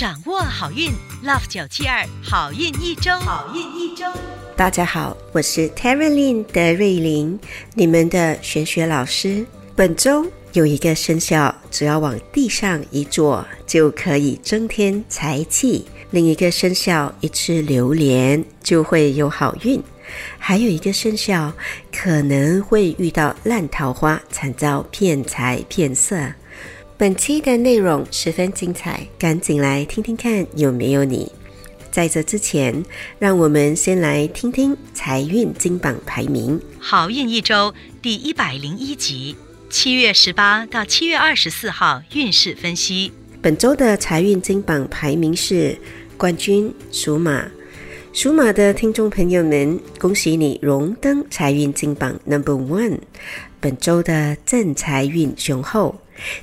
掌握好运，Love 九七二好运一周，好运一周。大家好，我是 Terry Lin 的瑞琳，你们的玄学老师。本周有一个生肖，只要往地上一坐，就可以增添财气；另一个生肖一吃榴莲就会有好运；还有一个生肖可能会遇到烂桃花，惨遭骗财骗色。本期的内容十分精彩，赶紧来听听看有没有你。在这之前，让我们先来听听财运金榜排名。好运一周第一百零一集，七月十八到七月二十四号运势分析。本周的财运金榜排名是冠军属马，属马的听众朋友们，恭喜你荣登财运金榜 Number One。本周的正财运雄厚。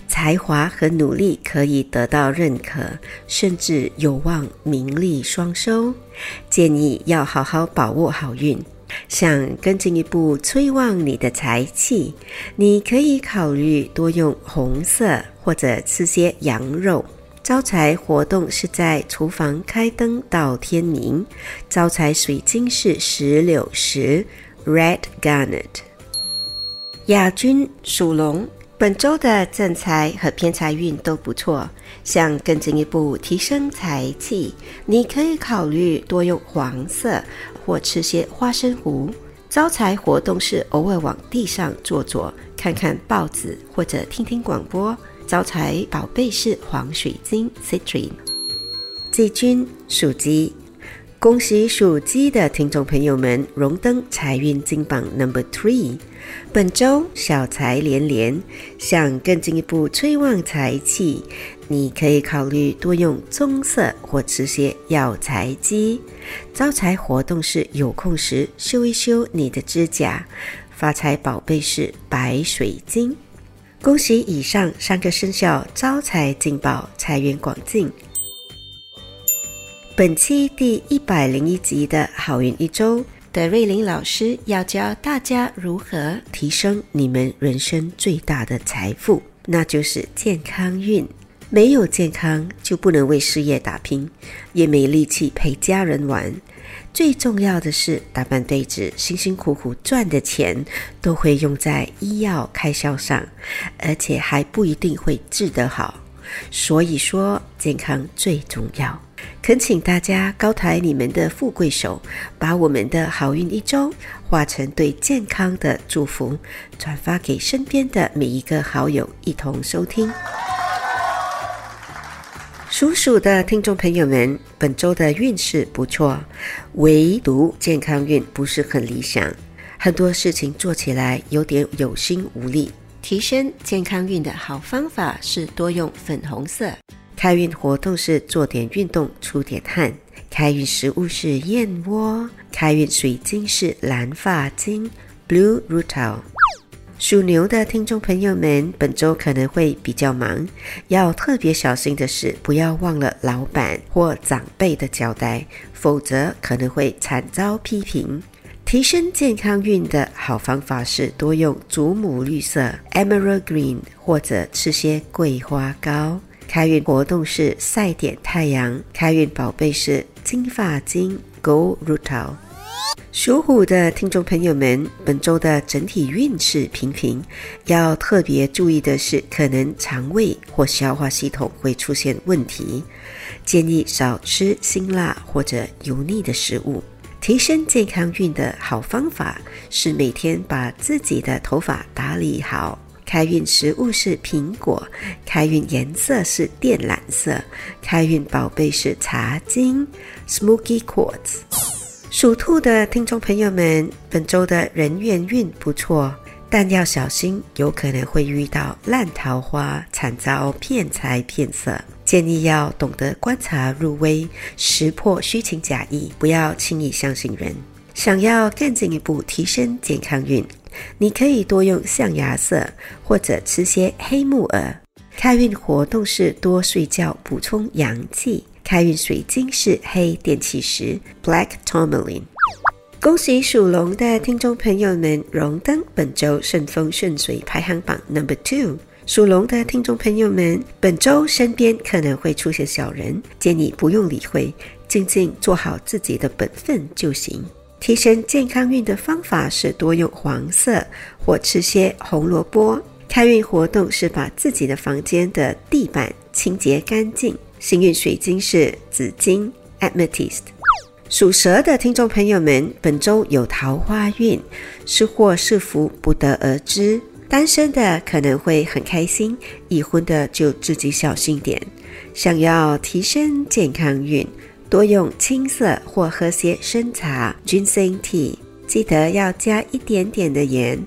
才华和努力可以得到认可，甚至有望名利双收。建议要好好把握好运。想更进一步催旺你的财气，你可以考虑多用红色或者吃些羊肉。招财活动是在厨房开灯到天明。招财水晶是石榴石 （Red Garnet）。亚军属龙。本周的正财和偏财运都不错，想更进一步提升财气，你可以考虑多用黄色或吃些花生糊。招财活动是偶尔往地上坐坐，看看报纸或者听听广播。招财宝贝是黄水晶 （Citrine）。季军属鸡。恭喜属鸡的听众朋友们荣登财运金榜 Number Three，本周小财连连，想更进一步催旺财气，你可以考虑多用棕色或吃些药材鸡。招财活动是有空时修一修你的指甲。发财宝贝是白水晶。恭喜以上三个生肖招财进宝，财源广进。本期第一百零一集的好运一周德瑞玲老师要教大家如何提升你们人生最大的财富，那就是健康运。没有健康，就不能为事业打拼，也没力气陪家人玩。最重要的是，打扮对子，辛辛苦苦赚的钱都会用在医药开销上，而且还不一定会治得好。所以说，健康最重要。恳请大家高抬你们的富贵手，把我们的好运一周化成对健康的祝福，转发给身边的每一个好友，一同收听。属鼠的听众朋友们，本周的运势不错，唯独健康运不是很理想，很多事情做起来有点有心无力。提升健康运的好方法是多用粉红色。开运活动是做点运动出点汗，开运食物是燕窝，开运水晶是蓝发晶 （Blue Rutil）。属牛的听众朋友们，本周可能会比较忙，要特别小心的是，不要忘了老板或长辈的交代，否则可能会惨遭批评。提升健康运的好方法是多用祖母绿色 （Emerald Green） 或者吃些桂花糕。开运活动是晒点太阳，开运宝贝是金发晶 Gold Rutil。属虎的听众朋友们，本周的整体运势平平，要特别注意的是，可能肠胃或消化系统会出现问题，建议少吃辛辣或者油腻的食物。提升健康运的好方法是每天把自己的头发打理好。开运食物是苹果，开运颜色是靛蓝色，开运宝贝是茶晶 （Smoky Quartz）。属兔的听众朋友们，本周的人缘运不错，但要小心，有可能会遇到烂桃花，惨遭骗财骗色。建议要懂得观察入微，识破虚情假意，不要轻易相信人。想要更进一步提升健康运。你可以多用象牙色，或者吃些黑木耳。开运活动是多睡觉，补充阳气。开运水晶是黑电气石 （Black Tourmaline）。恭喜属龙的听众朋友们荣登本周顺风顺水排行榜 Number Two。属龙的听众朋友们，本周身边可能会出现小人，建议不用理会，静静做好自己的本分就行。提升健康运的方法是多用黄色或吃些红萝卜。开运活动是把自己的房间的地板清洁干净。幸运水晶是紫金 （Amethyst）。属蛇的听众朋友们，本周有桃花运，是祸是福不得而知。单身的可能会很开心，已婚的就自己小心点。想要提升健康运，多用青色或喝些生茶 （Ginseng Tea），记得要加一点点的盐。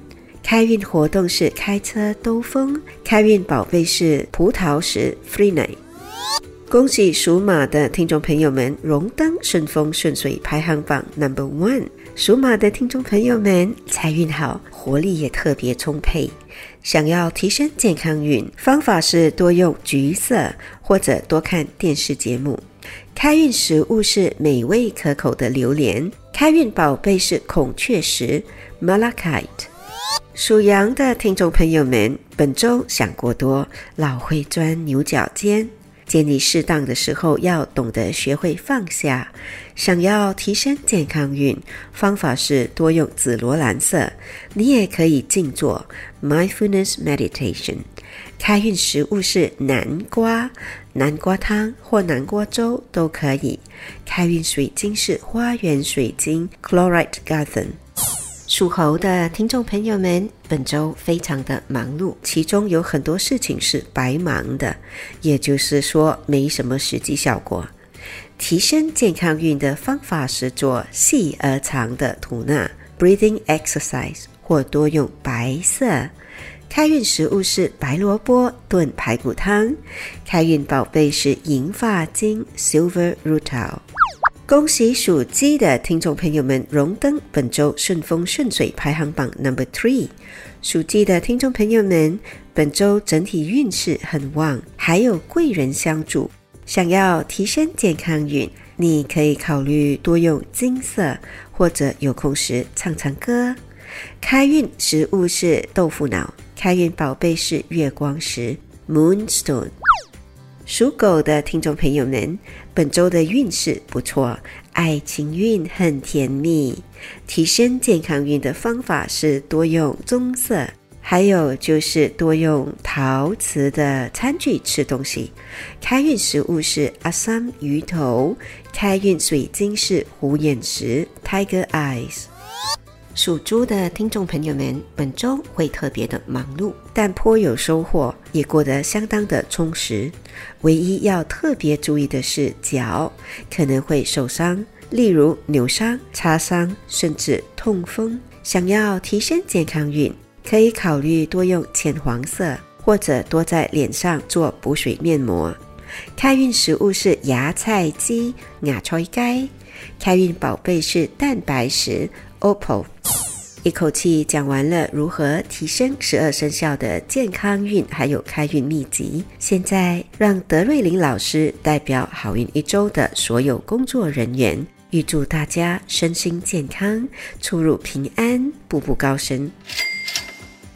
开运活动是开车兜风，开运宝贝是葡萄石 （Freeney）。恭喜属马的听众朋友们荣登顺风顺水排行榜 Number One。属马的听众朋友们财运好。活力也特别充沛，想要提升健康运，方法是多用橘色或者多看电视节目。开运食物是美味可口的榴莲，开运宝贝是孔雀石 （Malachite）。属羊的听众朋友们，本周想过多，老会钻牛角尖。建议适当的时候要懂得学会放下。想要提升健康运，方法是多用紫罗兰色。你也可以静坐 （mindfulness meditation）。开运食物是南瓜，南瓜汤或南瓜粥都可以。开运水晶是花园水晶 （chlorite garden）。属猴的听众朋友们，本周非常的忙碌，其中有很多事情是白忙的，也就是说没什么实际效果。提升健康运的方法是做细而长的吐纳 （breathing exercise） 或多用白色。开运食物是白萝卜炖排骨汤。开运宝贝是银发晶 （silver rutil）。恭喜属鸡的听众朋友们荣登本周顺风顺水排行榜 number three。属鸡的听众朋友们，本周整体运势很旺，还有贵人相助。想要提升健康运，你可以考虑多用金色，或者有空时唱唱歌。开运食物是豆腐脑，开运宝贝是月光石 （moonstone）。属狗的听众朋友们，本周的运势不错，爱情运很甜蜜。提升健康运的方法是多用棕色，还有就是多用陶瓷的餐具吃东西。开运食物是阿三鱼头，开运水晶是虎眼石 （Tiger Eyes）。属猪的听众朋友们，本周会特别的忙碌，但颇有收获，也过得相当的充实。唯一要特别注意的是脚可能会受伤，例如扭伤、擦伤，甚至痛风。想要提升健康运，可以考虑多用浅黄色，或者多在脸上做补水面膜。开运食物是芽菜鸡、芽菜鸡。开运宝贝是蛋白石。OPPO，一口气讲完了如何提升十二生肖的健康运，还有开运秘籍。现在让德瑞琳老师代表好运一周的所有工作人员，预祝大家身心健康，出入平安，步步高升。